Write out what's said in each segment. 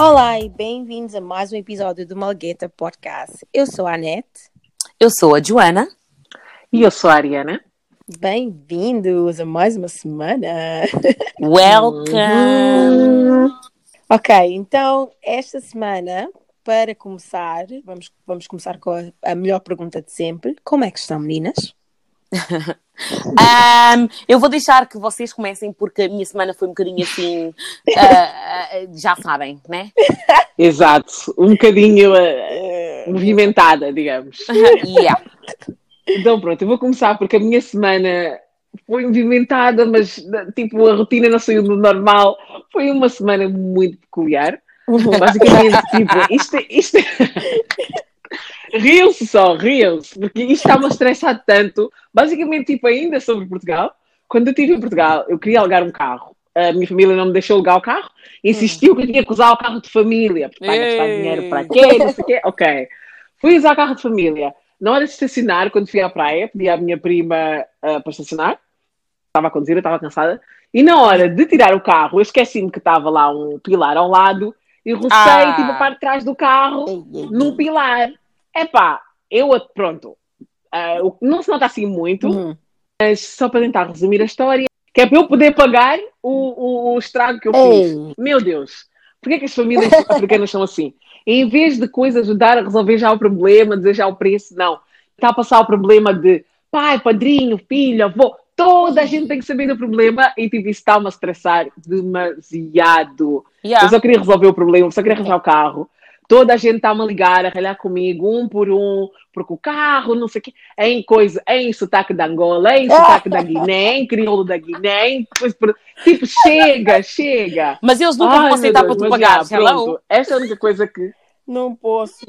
Olá e bem-vindos a mais um episódio do Malgueta Podcast. Eu sou a Anete. Eu sou a Joana. E eu sou a Ariana. Bem-vindos a mais uma semana. Welcome! ok, então esta semana, para começar, vamos, vamos começar com a, a melhor pergunta de sempre. Como é que estão, meninas? Um, eu vou deixar que vocês comecem porque a minha semana foi um bocadinho assim, uh, uh, já sabem, né? Exato, um bocadinho uh, movimentada, digamos. yeah. Então pronto, eu vou começar porque a minha semana foi movimentada, mas tipo a rotina não saiu do normal. Foi uma semana muito peculiar. Basicamente, tipo, isto, isto... riam-se só, riam-se, porque isto está-me a estressar tanto. Basicamente, tipo, ainda sobre Portugal. Quando eu estive em Portugal, eu queria alugar um carro. A minha família não me deixou alugar o carro. Insistiu que eu tinha que usar o carro de família. Porque vai gastar dinheiro para quê? Não sei o quê. Ok. Fui usar o carro de família. Na hora de estacionar, quando fui à praia, pedi à minha prima uh, para estacionar. Estava a conduzir, eu estava cansada. E na hora de tirar o carro, eu esqueci-me que estava lá um pilar ao lado e rocei, Ah. tipo, a parte de trás do carro, num pilar. Epá, eu, pronto, o- não se nota assim muito, Uhum. mas só para tentar resumir a história, que é para eu poder pagar o, o, o estrago que eu fiz. Ei. Meu Deus, porquê que as famílias africanas são assim? Em vez de coisas ajudar a resolver já o problema, dizer já o preço, não. Está a passar o problema de pai, padrinho, filho, avô, toda a gente tem que saber do problema e tipo, isso está-me a estressar demasiado. Yeah. Eu só queria resolver o problema, só queria arranjar o carro. Toda a gente está-me a ligar, a ralhar comigo, um por um, porque o carro, não sei o quê, em coisa, em sotaque da Angola, em sotaque da Guiné, em crioulo da Guiné, em por- tipo, chega, chega. Mas eles nunca Ai, vão aceitar para tu mas pagares. já, pronto, Esta é a única coisa que. Não posso.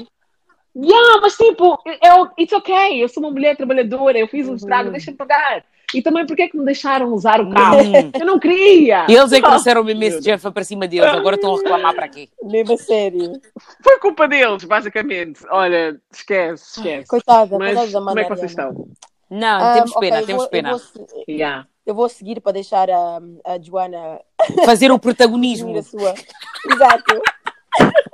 Yeah, mas tipo, eu, it's okay, eu sou uma mulher trabalhadora, eu fiz um estrago, deixa-me pagar. E também, porque é que me deixaram usar o carro? Hum. Eu não queria. Eles é que trouxeram mesmo esse Meu Jeff para cima deles. Agora estão a reclamar para quê? Mesmo a sério. Foi culpa deles, basicamente. Olha, esquece, esquece. Coitada, Mas coitada da como é que vocês estão? Não, Um, temos pena, eu temos vou- pena. Eu vou, Yeah. eu vou seguir para deixar a, a Joana Fazer o protagonismo. Exato.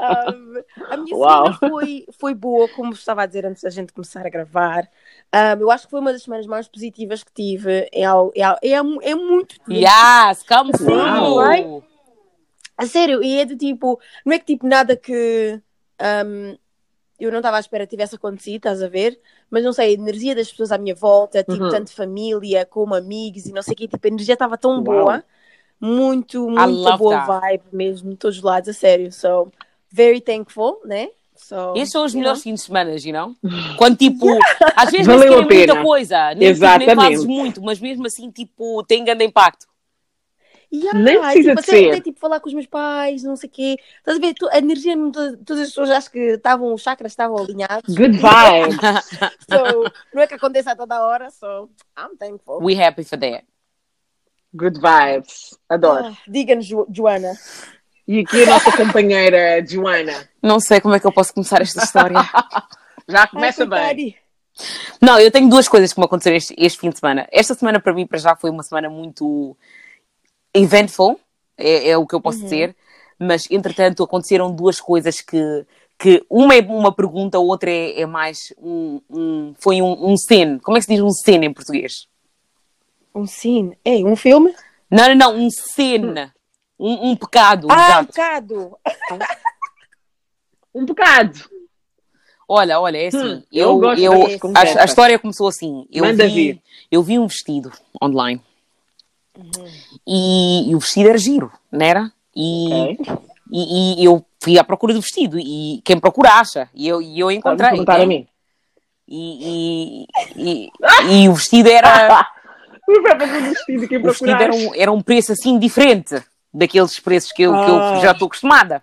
Um, a minha Uau. semana foi, foi boa, como estava a dizer antes da gente começar a gravar. Um, eu acho que foi uma das semanas mais positivas que tive. É, é, é, é muito. Yes, come Sim, through! right? A sério, e é do tipo, não é que tipo nada que um, eu não estava à espera que tivesse acontecido, estás a ver? Mas não sei, a energia das pessoas à minha volta, tipo, Uhum. tanto família como amigos e não sei o quê, tipo, a energia estava tão Uau. boa, muito, muita love boa that. vibe mesmo, de todos os lados, a sério. So, very thankful, né? So, Estes são os melhores fins de semana, you know? Quando tipo, às vezes nem Valeu sequer a é muita pena. coisa, nem, tipo, nem Exatamente. fazes muito, mas mesmo assim, tipo, tem grande impacto. Yeah, Nem precisa tipo, de ser. até, tipo, falar com os meus pais, não sei o quê. Estás a ver? A energia, de todas as pessoas acho que estavam, os chakras estavam alinhados. Good vibe. So, não é que aconteça a toda hora, so I'm thankful. We happy for that. Good vibes. Adoro. Ah, Diga-nos, Jo- Joana. E aqui a nossa companheira Joana. Não sei como é que eu posso começar esta história. Já Ai, começa bem. coitadi. Não, eu tenho duas coisas que me aconteceram este, este fim de semana. Esta semana, para mim, para já foi uma semana muito eventful, é, é o que eu posso dizer, mas entretanto aconteceram duas coisas que, que uma é uma pergunta, a outra é, é mais um, um- foi um, um scene. Como é que se diz um scene em português? Um sim. Ei, um filme? Não, não, não, um scene. Um, um pecado, Ah, um bocado. Um bocado. Olha, olha, é assim. Hum, eu, eu gosto eu- a, a história começou assim. Eu Manda vi, vir. eu vi um vestido online. E, e o vestido era giro, não era? E, Ok. e, e eu fui à procura do vestido. E quem procura acha. E eu, e eu encontrei. perguntar né? a mim. E, e, e, e o vestido era. O próprio do vestido que o vestido era um, era um preço assim diferente daqueles preços que eu, que eu Ah. já estou acostumada.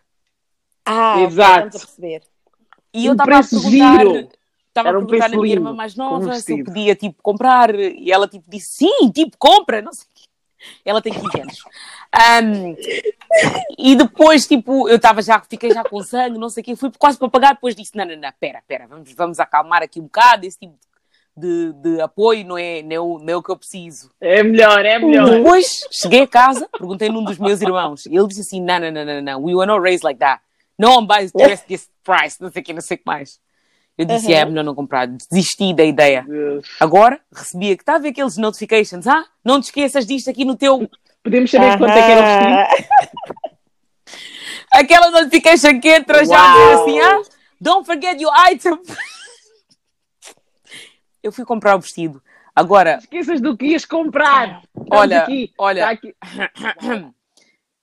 Ah, Exato. a. E eu Um estava a preço perguntar, estava a um perguntar preço na minha irmã mais um nova se eu podia tipo comprar e ela tipo disse sim, tipo compra, não sei o quê. Ela tem 15 anos. Ahm, e depois, tipo, eu estava já, fiquei já com sangue, não sei o quê, fui quase para pagar, depois disse: não, não, não, pera, pera, vamos, vamos acalmar aqui um bocado, esse tipo de, de apoio não é, não, é o, não é o que eu preciso. É melhor, é melhor. Depois cheguei a casa, perguntei num dos meus irmãos, ele disse assim: não, não, não, não, não, we were not raised like that. No one buys dress this price, não sei o que, não sei o que mais. Eu disse: Uhum. é melhor não comprar. Desisti da ideia. Deus. Agora recebia que está a ver aqueles notifications, ah, não te esqueças disto aqui no teu. Podemos saber quanto é que era o vestido? Aquela notification que entra já Uau. diz assim, ah, don't forget your item. Eu fui comprar o vestido. Agora, Esqueças do que ias comprar. Estamos Olha, aqui. olha. Está aqui.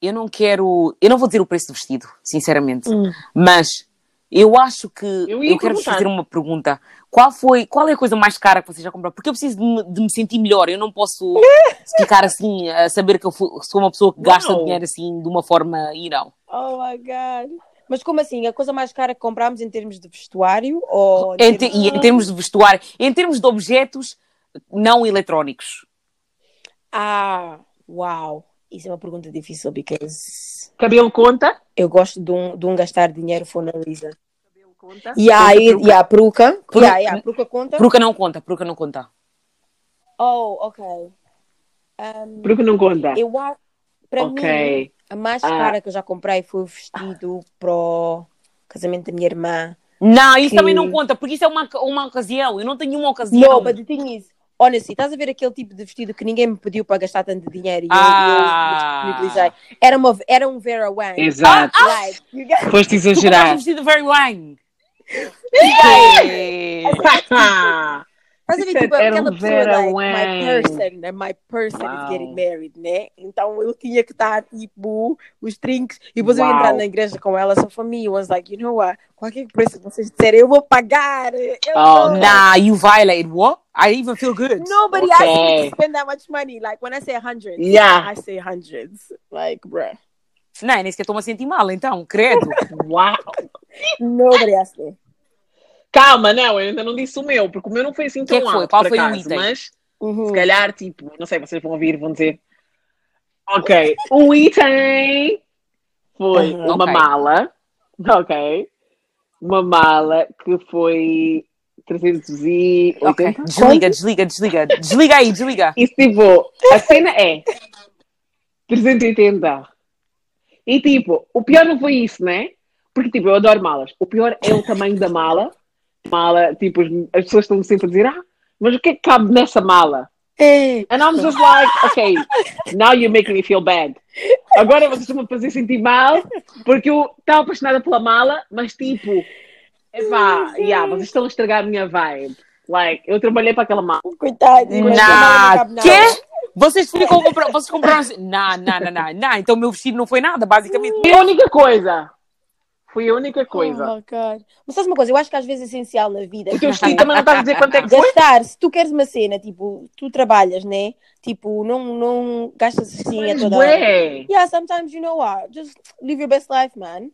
eu não quero. Eu não vou dizer o preço do vestido, sinceramente. Hum. Mas eu acho que. Eu Eu, quero vos fazer uma pergunta. Qual foi. Qual é a coisa mais cara que vocês já compraram? Porque eu preciso de me, de me sentir melhor. Eu não posso ficar assim a saber que eu sou uma pessoa que gasta dinheiro assim de uma forma. Não. Oh my god. Mas como assim? A coisa mais cara que comprámos em termos de vestuário? Ou Em te- e em termos de vestuário, em termos de objetos não eletrónicos. Ah, uau. Isso é uma pergunta difícil, because Cabelo conta? eu gosto de um, de um gastar dinheiro reason. Cabelo conta? E a, e a peruca? Peru- Yeah, peruca conta? Peruca não conta, peruca não conta. Oh, ok. Um, Porque não conta? eu para mim, Ok. a mais Ah. cara que eu já comprei foi o vestido para o casamento da minha irmã. Não, isso Que- também não conta, porque isso é uma, uma ocasião. Eu não tenho uma ocasião. No, but the thing is, honestly, estás a ver aquele tipo de vestido que ninguém me pediu para gastar tanto dinheiro e eu- Ah. eu, eu disponibilizei? Era, uma, era um Vera Wang. Exato. Like, you guys- Foste Tu compraste um exagerar. vestido very wang. Ah, Ver, Isso tipo, era aquela pessoa, like, my Wang. person, my person Uau. is getting married, né? Então eu tinha que estar, tipo, os drinks, e depois eu ia Uau. entrar na igreja com ela, so for me, it was like, you know what, qualquer preço que vocês disserem, eu vou pagar. Eu Oh, vou. Nah, you violated what? I even feel good. Nobody asked me Okay. to spend that much money. Like, when I say hundreds, Yeah. I say hundreds. Like, bruh. Não, nem sequer estou-me a sentir mal, então, credo. Uau. Nobody asked me. Calma, não, eu ainda não disse o meu, porque o meu não foi assim Que é tão que foi? alto, Qual foi o acaso, item? mas Uhum. se calhar, tipo, não sei, vocês vão ouvir, vão dizer. Ok, o item foi Uhum. uma Ok. mala, ok, uma mala que foi 380. Ok, desliga, desliga, desliga. Desliga aí, desliga. E tipo, a cena é 380. E tipo, o pior não foi isso, né? Porque tipo, eu adoro malas. O pior é o tamanho da mala. Mala, tipo, as, as pessoas estão sempre a dizer, ah, mas o que é que cabe nessa mala? É. And I'm just like, okay, now you're making me feel bad. Agora vocês estão a fazer sentir mal porque eu estava apaixonada pela mala, mas tipo, epá, yeah, vocês estão a estragar a minha vibe. Like, eu trabalhei para aquela mala. Coitado. Nah, quê? Vocês ficam vocês compraram assim. Não, não, não, não, não. Então o meu vestido não foi nada, basicamente. A única coisa. Foi a única coisa. Oh, God. Mas sabes uma coisa? Eu acho que às vezes é essencial na vida. O teu vestido também não estás a dizer quanto é que foi? gastar, se tu queres uma cena, tipo, tu trabalhas, né? Tipo, não, não gastas assim a toda hora. bué. Yeah, sometimes you know what? Just live your best life, man.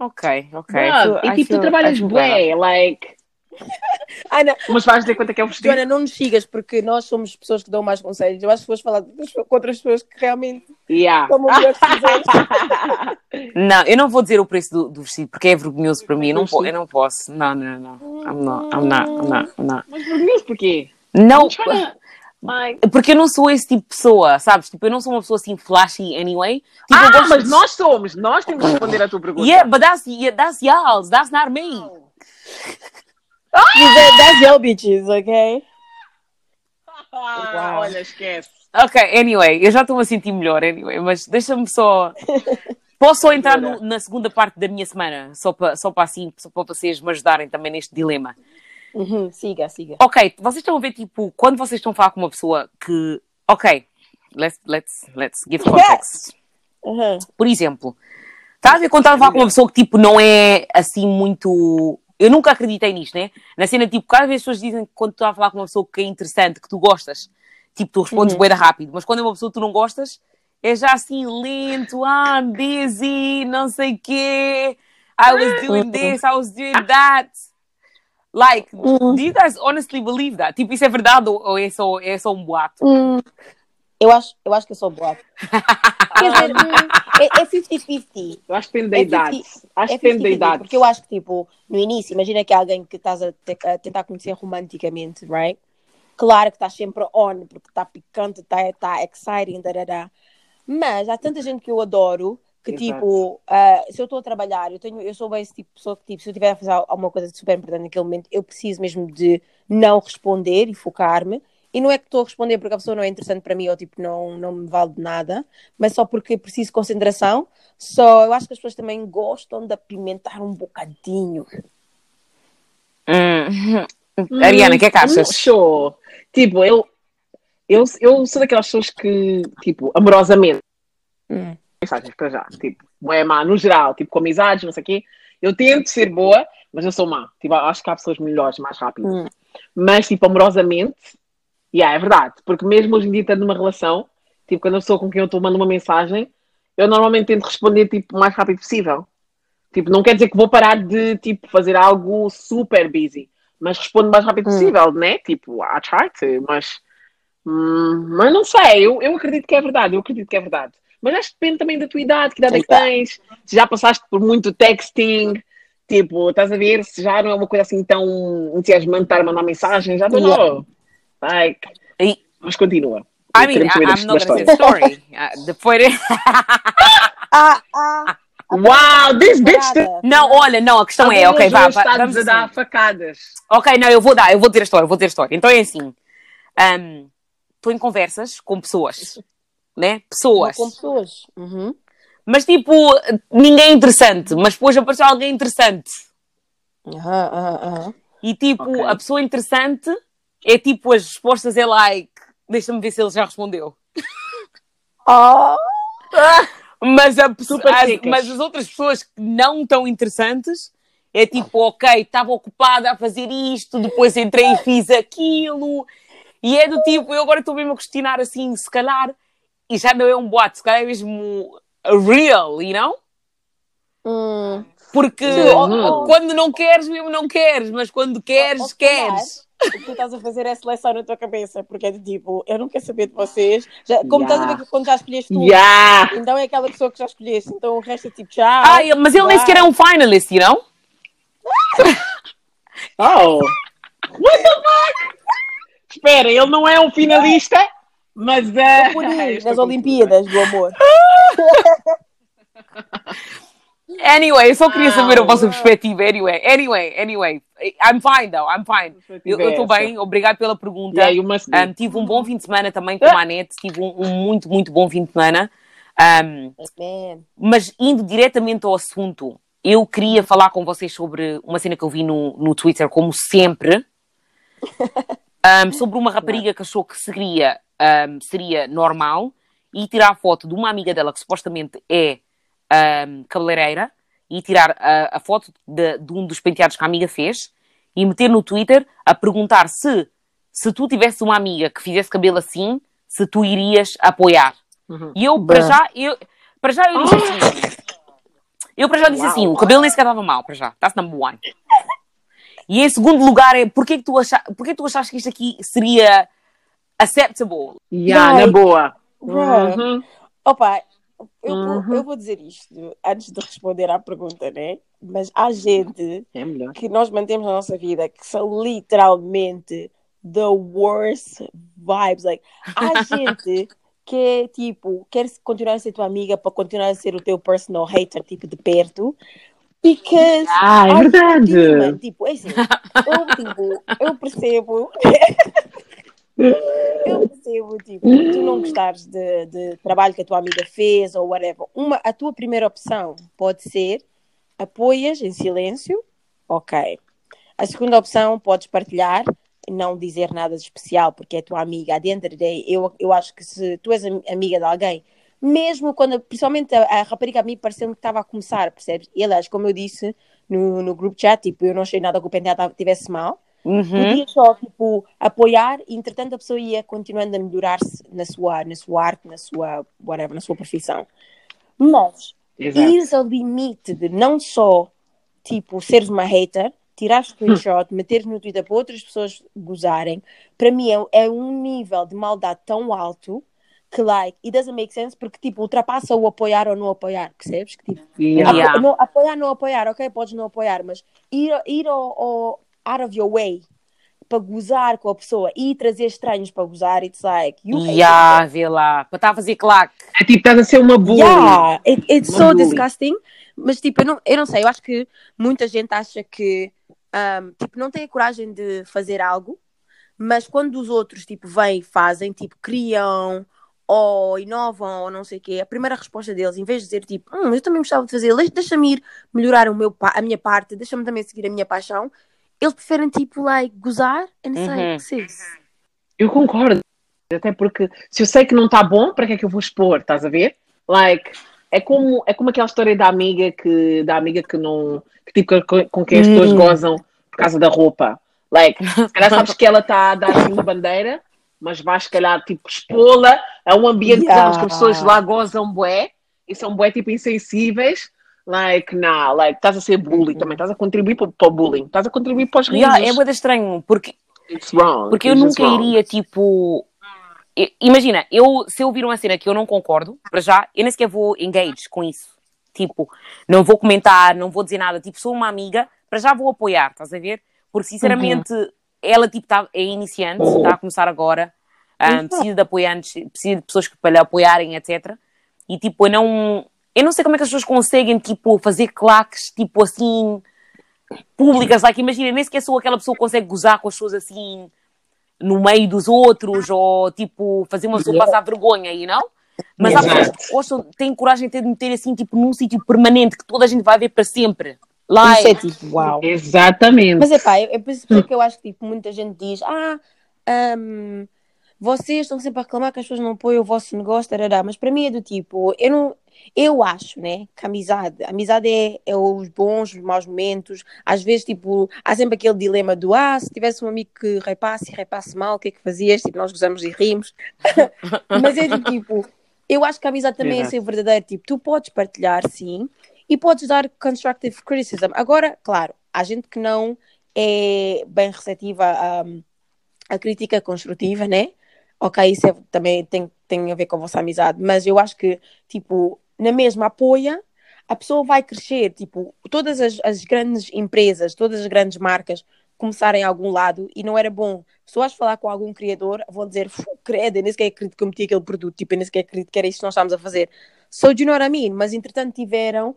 Ok, ok. Bruh, E tipo, tu trabalhas bué, like... Não. Mas vais dizer quanto é que é o vestido? Joana, não nos sigas porque nós somos pessoas que dão mais conselhos. Eu acho que fores falar com outras pessoas que realmente Yeah. tomam melhores. Não, eu não vou dizer o preço do, do vestido porque é vergonhoso para mim. Eu não, po- eu não posso. Não, não, não. I'm not, I'm not, I'm not, I'm not. Mas vergonhoso porquê? Não, porque eu não sou esse tipo de pessoa, sabes? Tipo, eu não sou uma pessoa assim flashy anyway. Tipo, Ah, mas de- nós somos. Nós temos de responder a tua pergunta. Yeah, but that's, yeah, that's y'all's. That's not me. That- That's your bitches, ok? Ah, Uau. olha, esquece. Ok, anyway, eu já estou a sentir melhor, anyway, mas deixa-me só. Posso só entrar no- na segunda parte da minha semana, só para só para assim, só para vocês me ajudarem também neste dilema. Uhum, Siga, siga. Ok, vocês estão a ver, tipo, quando vocês estão a falar com uma pessoa que. Ok, let's, let's, let's give context. Uhum. Por exemplo, está a ver quando estás a falar com uma pessoa que, tipo, não é assim muito. Eu nunca acreditei nisto, né? Na cena, tipo, cada vez as pessoas dizem que quando tu estás a falar com uma pessoa que é interessante, que tu gostas, tipo, tu respondes Uhum. rápido, mas quando é uma pessoa que tu não gostas, é já assim lento, ah, busy, não sei o quê, I was doing this, I was doing that. Like, Uhum. do you guys honestly believe that? Tipo, isso é verdade ou, ou é, só, é só um boato? Eu acho, eu acho que eu sou boa. Quer dizer, é é 50-50. Eu acho que depende da É idade. 50 Acho É que depende da 50-50, idade. Porque eu acho que, tipo, no início, imagina que é alguém que estás a, te- a tentar conhecer romanticamente, right? Claro que estás sempre on, porque está picante, está tá exciting, darará. Mas há tanta gente que eu adoro que, Exato. tipo, ah, se eu estou a trabalhar, eu, tenho, eu sou bem esse tipo de pessoa que, tipo, se eu estiver a fazer alguma coisa super importante naquele momento, eu preciso mesmo de não responder e focar-me. E não é que estou a responder porque a pessoa não é interessante para mim ou, tipo, não, não me vale de nada, mas só porque preciso de concentração. Só eu acho que as pessoas também gostam de apimentar um bocadinho. Hum. Ariana, o que é que Hum, achas? Show. Tipo, eu, eu, eu sou daquelas pessoas que, tipo, amorosamente, Hum. mensagens para já, tipo, é má no geral, tipo, com amizades, não sei o quê. Eu tento ser boa, mas eu sou má. Tipo, acho que há pessoas melhores, mais rápidas. Hum. Mas, tipo, amorosamente, yeah, é verdade. Porque mesmo hoje em dia, estando numa relação, tipo, quando a pessoa com quem eu estou manda uma mensagem, eu normalmente tento responder, tipo, o mais rápido possível. Tipo, não quer dizer que vou parar de, tipo, fazer algo super busy. Mas respondo o mais rápido Hum. possível, né? Tipo, I try to, mas... hum, mas não sei, eu, eu acredito que é verdade, eu acredito que é verdade. Mas acho que depende também da tua idade, que idade é que tens, se já passaste por muito texting, tipo, estás a ver, se já não é uma coisa assim tão entusiasmante estar a mandar mensagem, já don't Yeah. Like, E- mas continua. I mean, I, I'm not gonna say história. the story. Uh, depois... Ah, ah! Wow, this bitch. Não, olha, não, a questão é, ok, vá, vá, vamos a dar assim. facadas. Ok, não, eu vou dar, eu vou dizer a história, eu vou dizer a história. Então é assim, estou em conversas com pessoas, né? Pessoas. Com pessoas. Uhum. Mas tipo, ninguém é interessante, mas depois apareceu alguém interessante. Aham, aham, aham. E tipo, Ok. a pessoa interessante é tipo, as respostas é like, deixa-me ver se ele já respondeu. Oh! Mas, a, as, mas as outras pessoas que não tão interessantes é tipo, ok, estava ocupada a fazer isto, depois entrei e fiz aquilo. E é do tipo, eu agora estou mesmo a questionar assim, se calhar, e já não é um boato, se calhar é mesmo real, you know? Hum. Porque oh. quando não queres, mesmo não queres, mas quando queres, queres. O que tu estás a fazer é seleção na tua cabeça, porque é de tipo, eu não quero saber de vocês. Já, como estás a ver que quando já escolheste tu, Yeah. então é aquela pessoa que já escolheste, então o resto é tipo, tchau. Ah, mas ele nem sequer é um finalist, you know? Oh. What the fuck? Espera, ele não é um finalista, mas é. Aí, nas Olimpíadas do amor. Anyway, eu só queria saber a vossa Ah. perspectiva. Anyway, anyway, anyway. I'm fine, though. I'm fine. Eu estou bem, obrigado pela pergunta. Yeah. Um, tive um bom fim de semana também com a Anete. Tive um, um muito, muito bom fim de semana. Um, mas indo diretamente ao assunto, eu queria falar com vocês sobre uma cena que eu vi no, no Twitter, como sempre, um, sobre uma rapariga que achou que seria, um, seria normal e tirar foto de uma amiga dela que supostamente é um, cabeleireira e tirar a, a foto de, de um dos penteados que a amiga fez e meter no Twitter a perguntar se, se tu tivesse uma amiga que fizesse cabelo assim, se tu irias apoiar. Uhum. E eu, para já, eu, para já eu disse assim. Eu para já disse Uau. assim, o cabelo nem sequer estava mal, para já. That's number one. E em segundo lugar é, porquê que tu, acha, porquê que tu achaste que isto aqui seria acceptable? Yeah, na boa. Uhum. Opa, eu, Uhum. vou, eu vou dizer isto antes de responder à pergunta, né? Mas há gente É que nós mantemos na nossa vida que são literalmente the worst vibes. Like, há gente que é tipo, quer continuar a ser tua amiga para continuar a ser o teu personal hater, tipo, de perto. Because Ah, é verdade. Tipo, tipo, é assim, eu, tipo, eu percebo. eu percebo, tipo, tu não gostares de, de trabalho que a tua amiga fez ou whatever. Uma, a tua primeira opção pode ser apoias em silêncio, ok. A segunda opção podes partilhar não dizer nada de especial porque é tua amiga. Dentro day, eu, eu acho que se tu és am- amiga de alguém, mesmo quando, principalmente a, a rapariga a mim pareceu-me que estava a começar, percebes? E aliás, como eu disse no, no grupo chat, tipo, eu não achei nada que o penteado tivesse mal. Uhum. Podia só, tipo, apoiar e entretanto a pessoa ia continuando a melhorar-se na sua, na sua arte, na sua, whatever, na sua profissão. Mas Exato. ires ao limite de não só, tipo, seres uma hater, tirar screenshot, meteres no Twitter para outras pessoas gozarem, para mim é, é um nível de maldade tão alto que, like, it doesn't make sense porque, tipo, ultrapassa o apoiar ou não apoiar, percebes? Que, tipo. Yeah. apo- não- apoiar, não apoiar, ok, podes não apoiar, mas ir, ir ao, ao out of your way para gozar com a pessoa e trazer estranhos para gozar, it's like, you Yeah, vê lá. Para estar a fazer claque. É tipo, estás a ser uma bully. Yeah, it- it's Uma so bully. disgusting. Mas tipo, eu não, eu não sei, eu acho que muita gente acha que um, tipo, não tem a coragem de fazer algo, mas quando os outros tipo, vêm e fazem, tipo, criam ou inovam ou não sei o quê, a primeira resposta deles, em vez de dizer tipo, hum, eu também gostava de fazer, deixa- deixa-me ir melhorar o meu, a minha parte, deixa-me também seguir a minha paixão, eles preferem tipo, like, gozar and it's Uhum. sis. Eu concordo. Até porque se eu sei que não está bom, para que é que eu vou expor? Estás a ver? Like, é como, é como aquela história da amiga que, da amiga que não. Que, tipo, com, com quem as pessoas Hum. gozam por causa da roupa. Like, se calhar sabes que ela está a dar assim uma bandeira, mas vais, se calhar, tipo, expô-la a um ambiente Yeah. que as pessoas lá gozam bué e são bué, tipo, insensíveis. Like, nah, like, estás a ser bully também, estás a contribuir para, para o bullying, estás a contribuir para os risos. Yeah, é muito estranho, porque It's wrong. Porque eu It's just nunca wrong. iria, tipo. Imagina, eu, se eu vir uma cena que eu não concordo, para já, eu nem sequer vou engage com isso. Tipo, não vou comentar, não vou dizer nada. Tipo, sou uma amiga, para já vou apoiar, estás a ver? Porque, sinceramente, ela, tipo, tá, é iniciante, está a começar agora, ah, precisa de apoiantes, precisa de pessoas que, para lhe apoiarem, etc. E, tipo, eu não. Eu não sei como é que as pessoas conseguem, tipo, fazer claques, tipo, assim, públicas. Like, imagina, nem sequer sou aquela pessoa que consegue gozar com as pessoas assim no meio dos outros ou tipo fazer uma pessoa passar vergonha, you know? Mas há pessoas que gostam, têm coragem de meter assim tipo num sítio permanente que toda a gente vai ver para sempre. Like, Isso é tipo, uau. Exatamente. Mas é pá, é por isso que eu acho que tipo, muita gente diz: Ah, hum, vocês estão sempre a reclamar que as pessoas não apoiam o vosso negócio, tarará. mas para mim é do tipo, eu não. Eu acho, né, que a amizade, a amizade é, é os bons, os maus momentos. Às vezes, tipo, há sempre aquele dilema do ah, se tivesse um amigo que repasse e repasse mal, o que é que fazias? Tipo, nós gozamos e rimos. Mas é do tipo, eu acho que a amizade também Exato. é ser verdadeiro. Tipo, tu podes partilhar, sim, e podes dar constructive criticism. Agora, claro, há gente que não é bem receptiva a, a crítica construtiva, né? Ok, isso é- também tem, tem a ver com a vossa amizade, mas eu acho que, tipo, na mesma apoia, a pessoa vai crescer. Tipo, todas as, as grandes empresas, todas as grandes marcas começarem a algum lado e não era bom. Se tu falar com algum criador, vão dizer, "Fu, credo, eu nem sequer acredito que eu meti aquele produto, tipo, eu nem sequer acredito que era isto que nós estávamos a fazer. So, do you know what I mean? Mas, entretanto, tiveram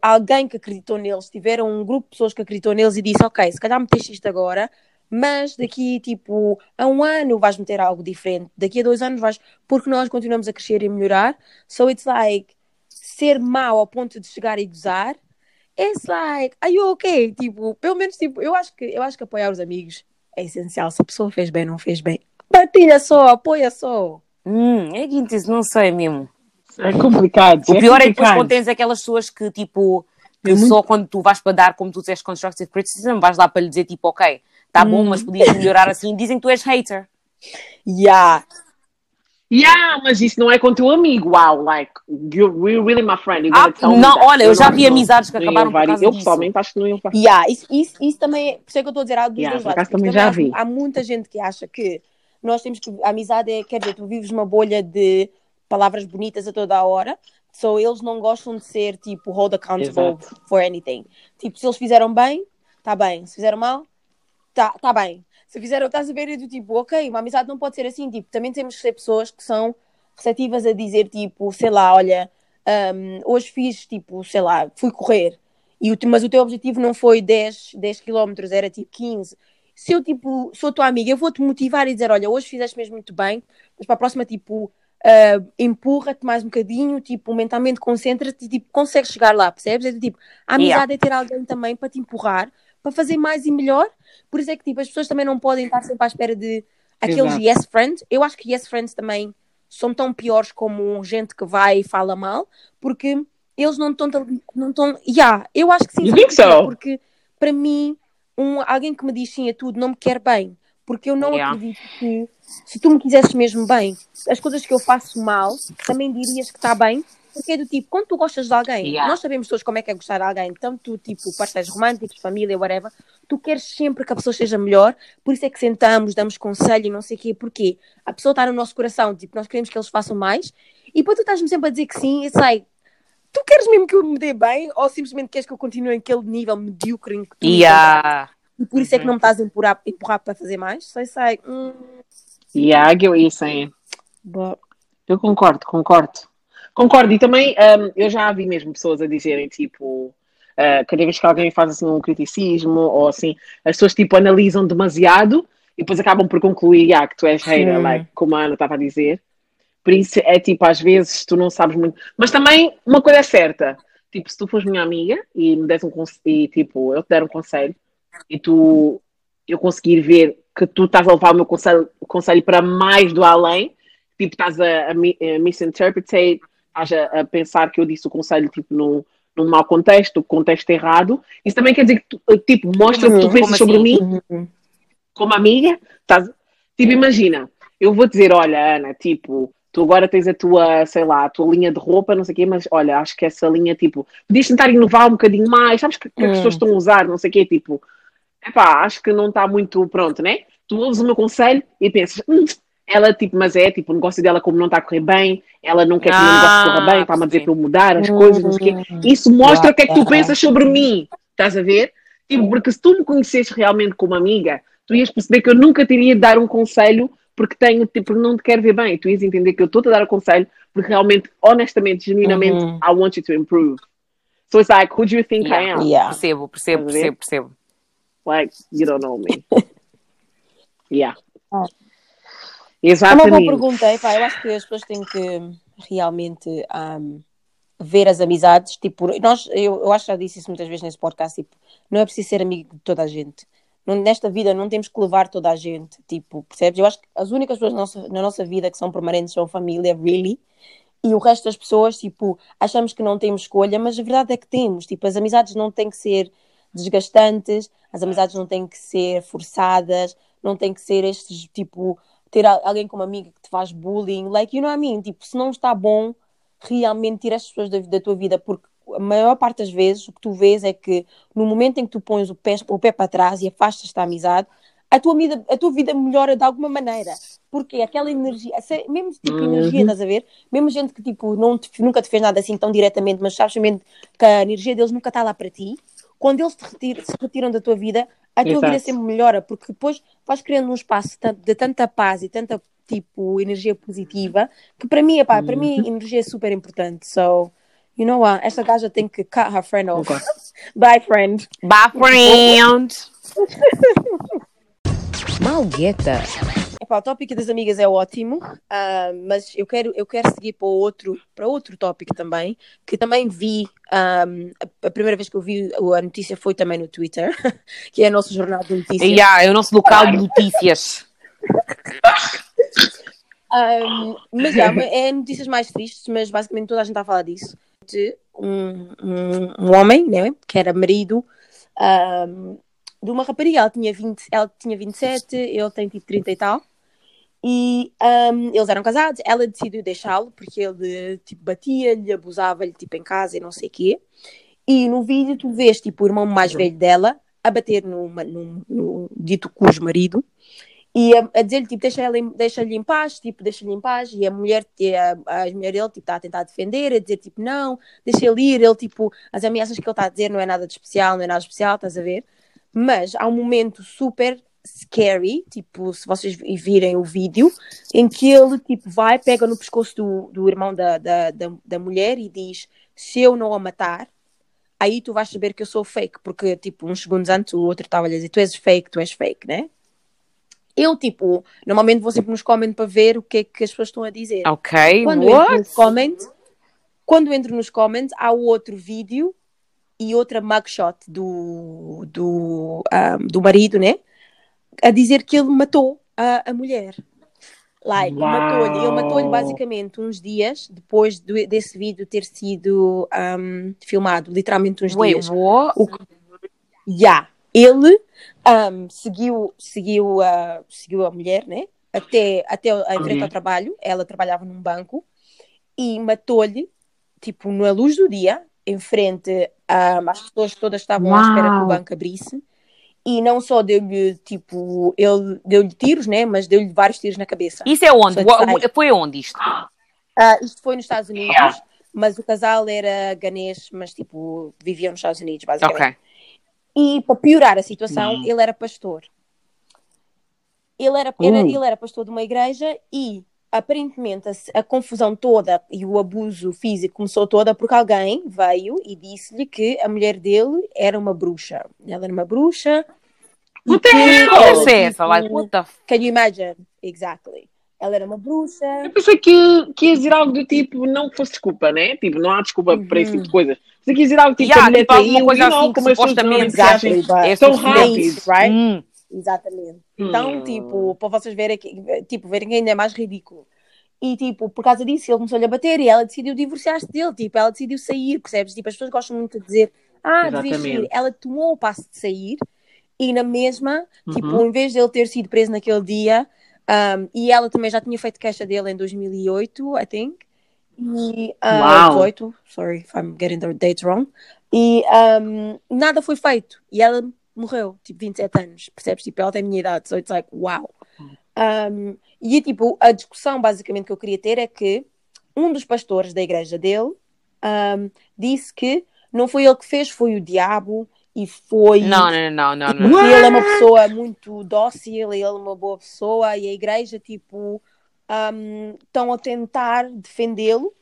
alguém que acreditou neles, tiveram um grupo de pessoas que acreditou neles e disse, ok, se calhar meteste isto agora, mas daqui, tipo, a um ano vais meter algo diferente, daqui a dois anos vais, porque nós continuamos a crescer e melhorar. So, it's like, ser mau ao ponto de chegar e gozar, it's like, are you okay? Tipo, pelo menos, tipo, eu acho que, eu acho que apoiar os amigos é essencial. Se a pessoa fez bem, não fez bem, partilha só, apoia só. hum, é que não sei mesmo. É complicado. O pior é que depois quando tens aquelas pessoas que tipo que É muito- só quando tu vais para dar, como tu disseste, constructive criticism, vais lá para lhe dizer tipo, ok, tá bom, mas podias melhorar assim, dizem que tu és hater. Yeah. Yeah, mas isso não é com teu amigo. Wow, like, you're really my friend. Ah, não, olha, eu já vi amizades que acabaram por causa. Eu pessoalmente acho que não iam levar. Yeah, isso, isso, isso também, é- por isso é que eu estou a dizer, há dos Yeah, dois lados. também já acho- vi. Há muita gente que acha que nós temos que. A amizade é, quer dizer, tu vives uma bolha de palavras bonitas a toda a hora, so eles não gostam de ser tipo hold accountable Exato. for anything. Tipo, se eles fizeram bem, tá bem. Se fizeram mal, tá, tá bem. Se fizeram, estás a ver, é do tipo, ok, uma amizade não pode ser assim. Tipo, também temos que ser pessoas que são receptivas a dizer, tipo, sei lá, olha, hum, hoje fiz, tipo, sei lá, fui correr, e o, mas o teu objetivo não foi 10, 10 km, era tipo 15. Se eu, tipo, sou tua amiga, eu vou-te motivar e dizer, olha, hoje fizeste mesmo muito bem, mas para a próxima, tipo, ah, empurra-te mais um bocadinho, tipo, mentalmente concentra-te e, tipo, consegues chegar lá, percebes? É do tipo, a amizade é ter alguém também para te empurrar, para fazer mais e melhor. Por isso é que, tipo, as pessoas também não podem estar sempre à espera de aqueles Exato. yes friends. Eu acho que yes friends também são tão piores como gente que vai e fala mal, porque eles não estão. Não estão yeah, eu acho que sim. You think so? Porque para mim, um, alguém que me diz sim a tudo não me quer bem. Porque eu não Yeah. acredito que se tu me quisesses mesmo bem, as coisas que eu faço mal, também dirias que está bem. Porque é do tipo, quando tu gostas de alguém, Yeah. nós sabemos todos como é que é gostar de alguém, tanto tipo parceiros românticos, família, whatever, tu queres sempre que a pessoa seja melhor, por isso é que sentamos, damos conselho não sei o quê, porque a pessoa está no nosso coração, tipo, nós queremos que eles façam mais, e depois tu estás-me sempre a dizer que sim, e sai, tu queres mesmo que eu me dê bem, ou simplesmente queres que eu continue naquele nível medíocre em que tu Yeah. e por isso é que não me estás a empurrar, empurrar para fazer mais? Sei, sei. Hum, Yeah, I get what you're saying. but- Eu concordo, concordo. Concordo, e também hum, eu já vi mesmo pessoas a dizerem tipo, ah, cada vez que alguém faz assim um criticismo ou assim, as pessoas tipo analisam demasiado e depois acabam por concluir ah, que tu és hater, Sim. like, como a Ana estava a dizer. Por isso é tipo, às vezes tu não sabes muito. Mas também uma coisa é certa, tipo, se tu fores minha amiga e me des um conselho, e tipo, eu te der um conselho e tu eu conseguir ver que tu estás a levar o meu conselho, conselho para mais do além, tipo, estás a, a, a misinterpretate, estás a, pensar que eu disse o conselho tipo num, num mau contexto, contexto errado, isso também quer dizer que tu, tipo, mostra o que tu pensas Como sobre assim? mim Uhum. como amiga, estás... tipo, imagina, eu vou dizer, olha, Ana, tipo, tu agora tens a tua, sei lá, a tua linha de roupa, não sei o quê, mas olha, acho que essa linha, tipo, podias tentar inovar um bocadinho mais, sabes que, que as Hum. pessoas estão a usar, não sei o quê, tipo, epá, acho que não está muito pronto, né? Tu ouves o meu conselho e pensas, hum, ela, tipo, mas é, tipo, o negócio dela como não está a correr bem, ela não quer que o meu Ah, negócio corra bem, está-me a dizer para eu mudar as coisas, não sei o quê. Isso mostra o que é que tu pensas sobre mim, estás a ver? Tipo, porque se tu me conhecesses realmente como amiga, tu ias perceber que eu nunca te iria dar um conselho porque tenho, tipo, porque não te quero ver bem. Tu ias entender que eu estou-te a dar o conselho porque realmente, honestamente, genuinamente, Uhum. I want you to improve. So it's like, who do you think I Yeah. am? Yeah. Percebo, percebo, percebo, percebo. Like, you don't know me. yeah. Ah. É uma boa Exatamente. pergunta. Epá, eu acho que as pessoas têm que realmente ahm, ver as amizades. Tipo, nós, eu, eu acho que já disse isso muitas vezes nesse podcast. Tipo, não é preciso ser amigo de toda a gente. Não- nesta vida não temos que levar toda a gente. Tipo, percebes? Eu acho que as únicas pessoas na nossa, na nossa vida que são permanentes são a família, really. E o resto das pessoas, tipo, achamos que não temos escolha, mas a verdade é que temos. Tipo, as amizades não têm que ser desgastantes, as amizades não têm que ser forçadas, não tem que ser estes, tipo, ter alguém como amiga que te faz bullying. Like, you know what I mean? Tipo, se não está bom, realmente tira as pessoas da, da tua vida, porque a maior parte das vezes o que tu vês é que no momento em que tu pões o pé, o pé para trás e afastas da amizade, a tua, vida, a tua vida melhora de alguma maneira. Porque aquela energia, mesmo tipo Uhum. energia, estás a ver? Mesmo gente que tipo, não te- nunca te fez nada assim tão diretamente, mas sabes que a energia deles nunca está lá para ti. Quando eles te retiram, se retiram da tua vida, a tua Exato. vida sempre melhora, porque depois vais criando um espaço de tanta paz e tanta tipo energia positiva, que para mim, epá, para Uhum. mim energia é super importante. So, you know what? Esta gaja tem que cut her friend off. Concordo. Bye, friend. Bye, friend! Malgueta. O tópico das amigas é ótimo, ah, mas eu quero, eu quero seguir para outro, para outro tópico também, que também vi, ah, a, primeira vez que eu vi a notícia foi também no Twitter, que é o nosso jornal de notícias. Yeah, é o nosso local de notícias. Um, mas já, é notícias mais tristes, mas basicamente toda a gente está a falar disso. De um, um, um homem, né, que era marido um, de uma rapariga, ela tinha, 20, ela tinha 27, ele tem tipo 30 e tal. E um, eles eram casados, ela decidiu deixá-lo porque ele tipo, batia-lhe, abusava-lhe tipo, em casa e não sei o quê. E no vídeo tu vês tipo, o irmão mais velho dela a bater no, no, no dito cujo marido e a, a dizer-lhe, tipo, deixa ela em- deixa-lhe paz, tipo, deixa-lhe em paz, e a mulher, a, a mulher dele, tipo, está a tentar defender, a dizer, tipo, não, deixa ele ir, ele, tipo, as ameaças que ele está a dizer não é nada de especial, não é nada especial, estás a ver? Mas há um momento super scary, tipo, se vocês vi- virem o vídeo, em que ele, tipo, vai, pega no pescoço do, do irmão da, da, da, da mulher e diz, se eu não a matar, aí tu vais saber que eu sou fake, porque, tipo, uns segundos antes o outro estava a dizer, tu és fake, tu és fake, né? Eu, tipo, normalmente vou sempre nos comments para ver o que é que as pessoas estão a dizer. Ok, Quando entro what? nos comments, quando entro nos comments, há outro vídeo e outra mugshot do, do, ah, do marido, né? A dizer que ele matou a, a mulher. Like, Uau. matou-lhe. Ele matou-lhe basicamente uns dias depois do- desse vídeo ter sido um, filmado, literalmente uns Wait, dias. what? O que- Ya. Ele um, seguiu, seguiu, a, seguiu a mulher, né? Até, até a- em frente Uhum. ao trabalho. Ela trabalhava num banco e matou-lhe, tipo, na luz do dia, em frente um, às pessoas que todas estavam à espera que o Uau. banco abrisse. E não só deu-lhe, tipo, ele deu-lhe tiros, né? Mas deu-lhe vários tiros na cabeça. Isso é onde? Foi onde isto? Ah, isto foi nos Estados Unidos, Yeah. mas o casal era ganês, mas tipo, viviam nos Estados Unidos, basicamente. Ok. E para piorar a situação, Hum. ele era pastor. Ele era, era- Uh. ele era pastor de uma igreja e aparentemente a, a confusão toda e o abuso físico começou toda porque alguém veio e disse-lhe que a mulher dele era uma bruxa. Ela era uma bruxa. What the que hell? ela, Essa é essa, tipo, like, what the. Can you imagine? Exactly. Ela era uma bruxa. Eu pensei que, que ia dizer algo do tipo, não que fosse desculpa, né? Tipo, não há desculpa para esse tipo de coisas. Pensei que ia dizer algo tipo, Yeah, a mulher tipo, alguma coisa não, assim que supostamente- É tão rápido. right? Hum. Exatamente. Então, Hum. tipo, para vocês verem que, tipo, verem que ainda é mais ridículo. E, tipo, por causa disso, ele começou-lhe a bater e ela decidiu divorciar-se dele. Tipo, ela decidiu sair, percebes? Tipo, as pessoas gostam muito de dizer, ah, devias sair. Ela tomou o passo de sair e, na mesma, tipo, Uhum. em vez de ele ter sido preso naquele dia, um, e ela também já tinha feito queixa dele em 2008, I think. E, uh, Uau. 18, sorry if I'm getting the dates wrong. E um, nada foi feito. E ela morreu, tipo, 27 anos, percebes? Tipo, ela tem a minha idade, so it's like, wow. Um, e tipo, a discussão basicamente que eu queria ter é que um dos pastores da igreja dele um, disse que não foi ele que fez, foi o diabo e foi. Não, não, não, não, não. Não. ele é uma pessoa muito dócil, e ele é uma boa pessoa, e a igreja, tipo, um, estão a tentar defendê-lo.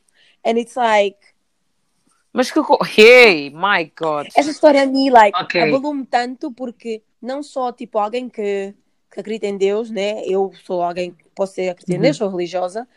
And it's like, Mas que. co- Hey, my God. essa história a mim, like, Ok. abalou-me tanto porque não só, tipo, alguém que, que acredita em Deus, né? Eu sou alguém que posso ser acredita em Deus, sou religiosa.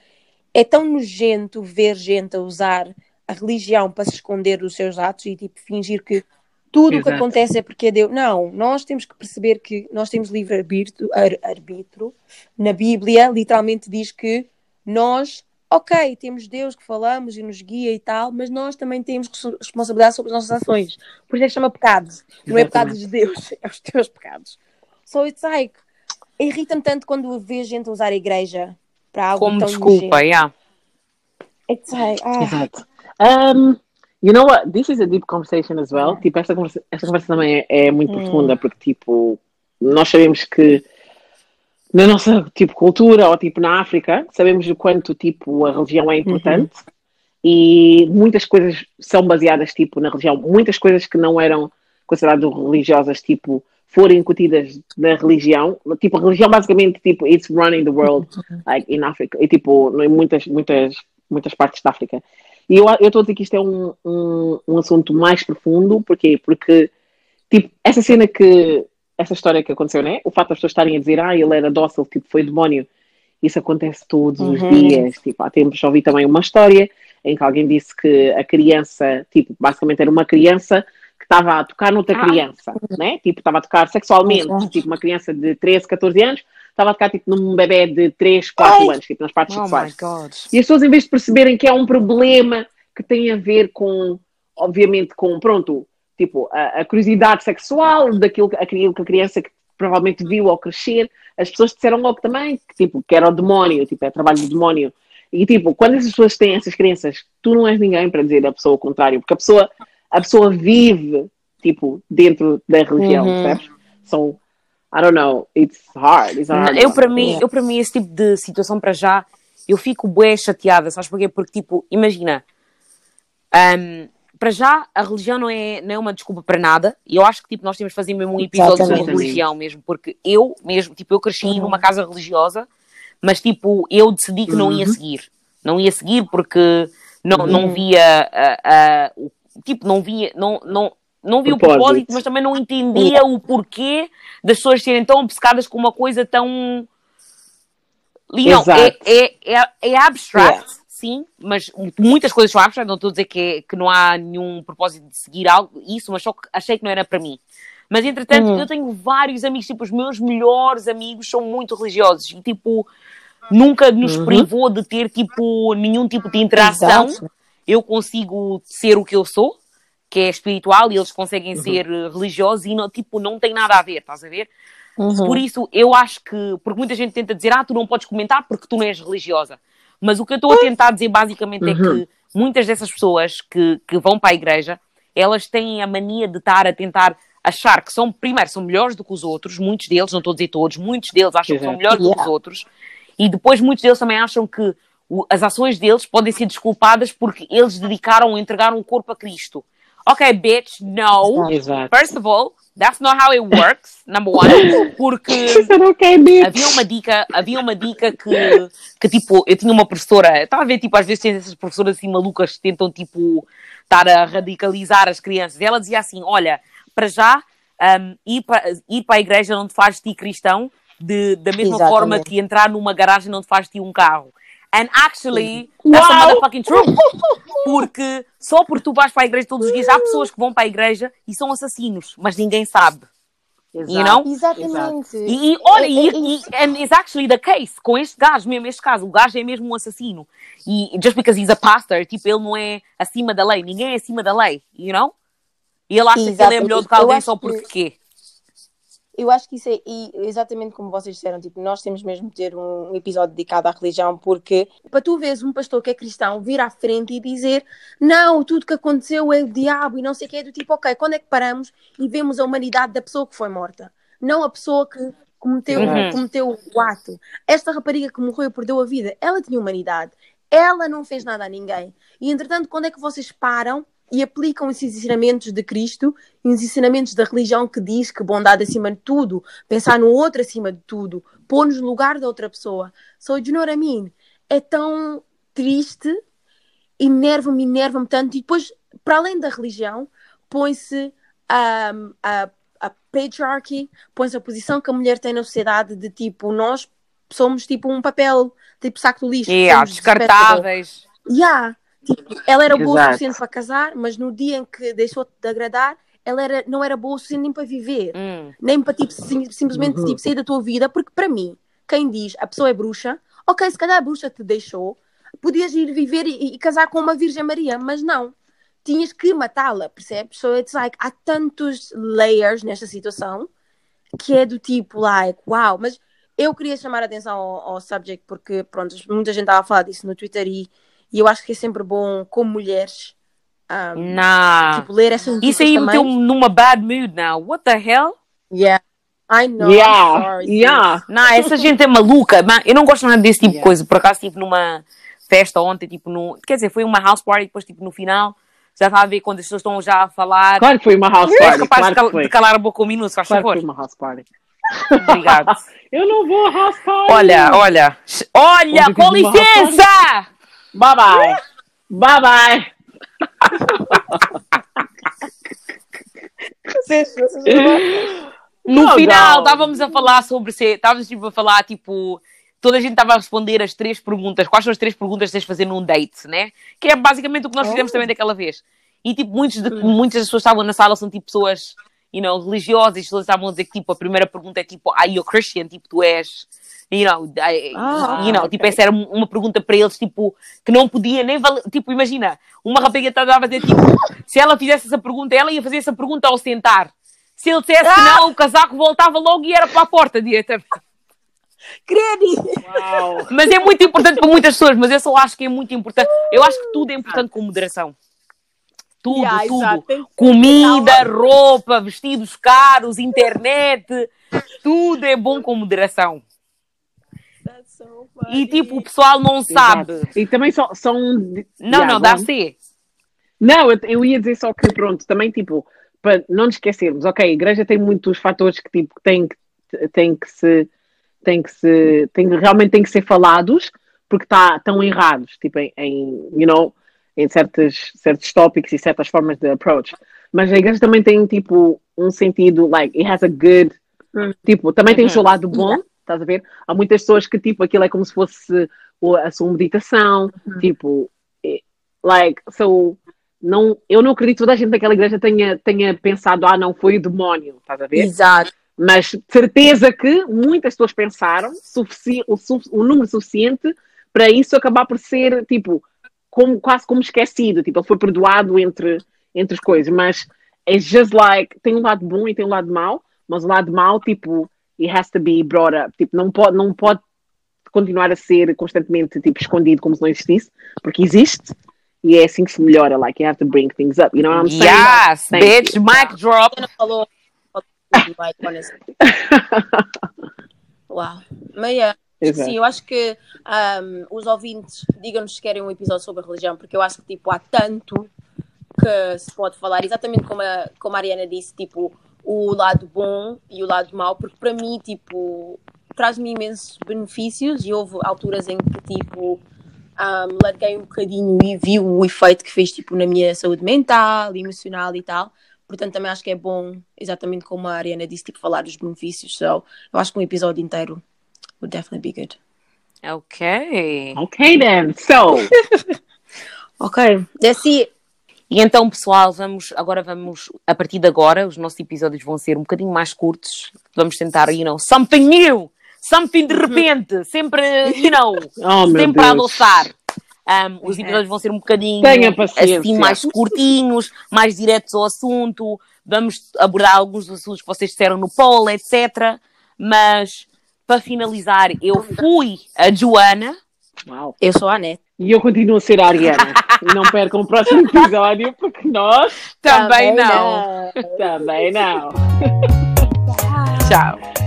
É tão nojento ver gente a usar a religião para se esconder dos seus atos e, tipo, fingir que tudo o que acontece é porque é Deus. Não, nós temos que perceber que nós temos livre-arbítrio ar- arbítrio. na Bíblia, literalmente diz que nós, ok, temos Deus que falamos e nos guia e tal, mas nós também temos res- responsabilidade sobre as nossas ações. Por isso é que chama pecado. Não é pecado de Deus, é os teus pecados. So it's like, irrita-me tanto quando vejo gente usar a igreja para algo Como tão desculpa, nojento. yeah. It's like, ah, Exato. Um, you know what? This is a deep conversation as well. Tipo, esta conversa, esta conversa também é, é muito Hum. profunda, porque, tipo, nós sabemos que na nossa, tipo, cultura, ou, tipo, na África, sabemos o quanto, tipo, a religião é importante. E muitas coisas são baseadas, tipo, na religião. Muitas coisas que não eram consideradas religiosas, tipo, foram incutidas na religião. Tipo, a religião, basicamente, tipo, it's running the world, like, in Africa. E, tipo, em muitas, muitas, muitas partes da África. E eu eu estou a dizer que isto é um, um, um assunto mais profundo, porquê? Porque, tipo, essa cena que, essa história que aconteceu, né? O fato das pessoas estarem a dizer, ah, ele era dócil, tipo, foi demónio. Isso acontece todos os Uhum. dias. Tipo, há tempos já ouvi também uma história em que alguém disse que a criança, tipo, basicamente era uma criança que estava a tocar noutra Ah. criança, né? Tipo, estava a tocar sexualmente. Tipo, uma criança de 13, 14 anos estava a tocar, tipo, num bebê de 3, 4 Ai. anos, tipo, nas partes Oh my sexuais. God. E as pessoas, em vez de perceberem que é um problema que tem a ver com, obviamente, com, pronto, tipo, a, a curiosidade sexual, daquilo que- aquilo que a criança que provavelmente viu ao crescer, as pessoas disseram logo também que, tipo, que era o demónio, tipo, é trabalho do demónio. E, tipo, quando as pessoas têm essas crenças, tu não és ninguém para dizer a pessoa o contrário, porque a pessoa, a pessoa vive, tipo, dentro da religião, Uhum. percebes? So, I don't know, it's hard, it's hard. Eu para mim, eu para mim esse tipo de situação para já, eu fico bué chateada, sabes porquê? Porque tipo, imagina, hum, para já a religião não é, não é uma desculpa para nada, e eu acho que tipo nós temos de fazer mesmo um episódio sobre Exatamente. religião mesmo, porque eu mesmo, tipo, eu cresci Uhum. numa casa religiosa, mas tipo, eu decidi que não ia seguir. Não ia seguir porque não, não via ah, ah, o- tipo, não via, não, não, não via o Propósito. propósito, mas também não entendia o porquê das pessoas serem tão obcecadas com uma coisa tão. Leão, é, é, é, é abstract, sim, mas muitas coisas são abstract, não estou a dizer que, é- que não há nenhum propósito de seguir algo, isso, mas só que achei que não era para mim. Mas entretanto, Uhum. eu tenho vários amigos, tipo, os meus melhores amigos são muito religiosos e tipo, nunca nos Uhum. privou de ter tipo nenhum tipo de interação. Exato. Eu consigo ser o que eu sou, que é espiritual, e eles Uhum. conseguem ser eh, religiosos e não, tipo, não tem nada a ver, estás a ver? Uhum. Por isso, eu acho que, porque muita gente tenta dizer, ah, tu não podes comentar porque tu não és religiosa. Mas o que eu estou a tentar dizer basicamente é Uhum. que muitas dessas pessoas que, que vão para a igreja, elas têm a mania de estar a tentar achar que são, primeiro, são melhores do que os outros, muitos deles, não estou a dizer todos, muitos deles acham que são Exato. melhores do que os outros, e depois muitos deles também acham que as ações deles podem ser desculpadas porque eles dedicaram entregaram o corpo a Cristo. Ok, bitch, no. Exato. First of all, that's not how it works, number one, porque havia uma dica, havia uma dica que, que tipo, eu tinha uma professora, estava a ver, tipo, às vezes tem essas professoras assim malucas que tentam, tipo, estar a radicalizar as crianças. E ela dizia assim: olha, para já, um, ir, para, ir para a igreja não te faz de ti cristão, de, da mesma Exatamente. forma que entrar numa garagem não te faz de ti um carro. And actually, that's a Uau! motherfucking truth. Porque só porque tu vais para a igreja todos os dias, há pessoas que vão para a igreja e são assassinos, mas ninguém sabe. You know? Exatamente. E, e olha, É- e, é- e and it's actually the case com este gajo, mesmo este caso, o gajo é mesmo um assassino. E just because he's a pastor, tipo, ele não é acima da lei, ninguém é acima da lei, you know? E ele acha que ele é melhor do que alguém só que- porque quê? Eu acho que isso é e exatamente como vocês disseram, tipo, nós temos mesmo de ter um, um episódio dedicado à religião, porque para tu veres um pastor que é cristão vir à frente e dizer não, tudo que aconteceu é o diabo e não sei o que é do tipo, ok, quando é que paramos e vemos a humanidade da pessoa que foi morta, não a pessoa que cometeu, Uhum. cometeu o ato. Esta rapariga que morreu e perdeu a vida, ela tinha humanidade, ela não fez nada a ninguém. E entretanto, quando é que vocês param e aplicam esses ensinamentos de Cristo, os ensinamentos da religião que diz que bondade acima de tudo, pensar no outro acima de tudo, pôr-nos no lugar da outra pessoa. So, do you know what I mean? É tão triste, enerva-me, enerva-me tanto. E depois, para além da religião, põe-se um, a, a patriarchy, põe-se a posição que a mulher tem na sociedade de tipo, nós somos tipo um papel, tipo saco de lixo. Yeah, descartáveis. Yeah. Tipo, ela era boa o Exato. suficiente para casar, mas no dia em que deixou de agradar, ela era, não era boa o suficiente nem para viver, Hum. nem para tipo, sim- simplesmente Uhum. tipo, sair da tua vida, porque para mim, quem diz a pessoa é bruxa, ok, se calhar a bruxa te deixou, podias ir viver e, e casar com uma Virgem Maria, mas não. Tinhas que matá-la, percebes? So it's like, há tantos layers nesta situação que é do tipo, like, uau, mas eu queria chamar a atenção ao, ao subject porque, pronto, muita gente estava a falar disso no Twitter e, e eu acho que é sempre bom, como mulheres, um, Nah. tipo, ler essas Isso aí meteu-me numa bad mood now. What the hell? Yeah. I know, I'm Yeah, sorry. yeah. Não, essa gente é maluca. Man, eu não gosto nada desse tipo de Yeah. coisa. Por acaso estive numa festa ontem, tipo, no, quer dizer, foi uma house party, depois, tipo, no final, já estava a ver quando as pessoas estão já a falar. Claro que foi uma house party. capaz Claro de, cal- de calar a boca um minuto, faz Claro que favor. foi uma house party. Obrigado. Eu não vou a house party. Olha, olha. Olha, com licença! Bye bye. Bye bye. Vocês- vocês não- No Não, final, estávamos a falar sobre ser. Estávamos tipo, a falar, tipo. Toda a gente estava a responder as três perguntas. Quais são as três perguntas que tens de fazer num date, né? Que é basicamente o que nós fizemos também daquela vez. E, tipo, muitos de- muitas das pessoas que estavam na sala são, tipo, pessoas, you know, religiosas. E as pessoas estavam a dizer que, tipo, a primeira pergunta é, tipo, are you a Christian? Tipo, tu és... You know, I- Ah, you know ok. tipo, essa era um- uma pergunta para eles, tipo, que não podia nem valer. Tipo, imagina, uma rapariga estava a dizer, tipo, se ela fizesse essa pergunta, ela ia fazer essa pergunta ao sentar. Se ele dissesse que não, o casaco voltava logo e era para a porta diretamente. Credo! Uau. Mas é muito importante para muitas pessoas, mas eu só acho que é muito importante. Eu acho que tudo é importante com moderação. Tudo, Yeah, tudo. Tem Comida, calma. roupa, vestidos caros, internet. Tudo é bom com moderação. That's so. E tipo, o pessoal não sabe. Exato. E também só, são. Não, Yeah, não, dá a ser. Não, eu, eu ia dizer só que, pronto, também, tipo, para não nos esquecermos, ok, a igreja tem muitos fatores que, tipo, têm que, têm que se, têm que se, têm, realmente têm que ser falados, porque tá, estão errados, tipo, em, em, you know, em certos, certos tópicos e certas formas de approach. Mas a igreja também tem, tipo, um sentido, like, it has a good, Hum. tipo, também tem o Uhum. seu lado bom, estás a ver? Há muitas pessoas que, tipo, aquilo é como se fosse a sua meditação, tipo, eh, like, so, não, eu não acredito que toda a gente daquela igreja tenha, tenha pensado, ah, não, foi o demónio, estás a ver? Exato. Mas certeza que muitas pessoas pensaram o, o número suficiente para isso acabar por ser, tipo, como, quase como esquecido. Tipo, ele foi perdoado entre, entre as coisas. Mas é just like, tem um lado bom e tem um lado mau, mas o lado mau, tipo, it has to be brought up. Tipo, não pode, não pode continuar a ser constantemente, tipo, escondido como se não existisse, porque existe. E é assim que se melhora, like, you have to bring things up, you know what I'm saying? Yes, Thank bitch, you. mic drop. Uau. Mas, yeah, Exato. sim, eu acho que um, os ouvintes digam-nos se querem um episódio sobre a religião, porque eu acho que, tipo, há tanto que se pode falar, exatamente como a, como a Ariana disse, tipo, o lado bom e o lado mau, porque para mim, tipo, traz-me imensos benefícios e houve alturas em que, tipo, um, larguei um bocadinho e vi o efeito que fez, tipo, na minha saúde mental, emocional e tal. Portanto, também acho que é bom, exatamente como a Ariana disse, tipo, falar dos benefícios. So, eu acho que um episódio inteiro would definitely be good. Ok. Ok, then. So, Ok, that's it. E então, pessoal, vamos agora vamos a partir de agora os nossos episódios vão ser um bocadinho mais curtos. Vamos tentar, you know, something new, something de repente, sempre, you know, oh sempre a adoçar. Um, os episódios vão ser um bocadinho assim mais curtinhos, mais diretos ao assunto. Vamos abordar alguns dos assuntos que vocês disseram no poll, etc. Mas para finalizar, eu fui a Joana. Uau. Eu sou a Anete. E eu continuo a ser a Ariana. e não percam o próximo episódio, porque nós Também não. também não. Tchau.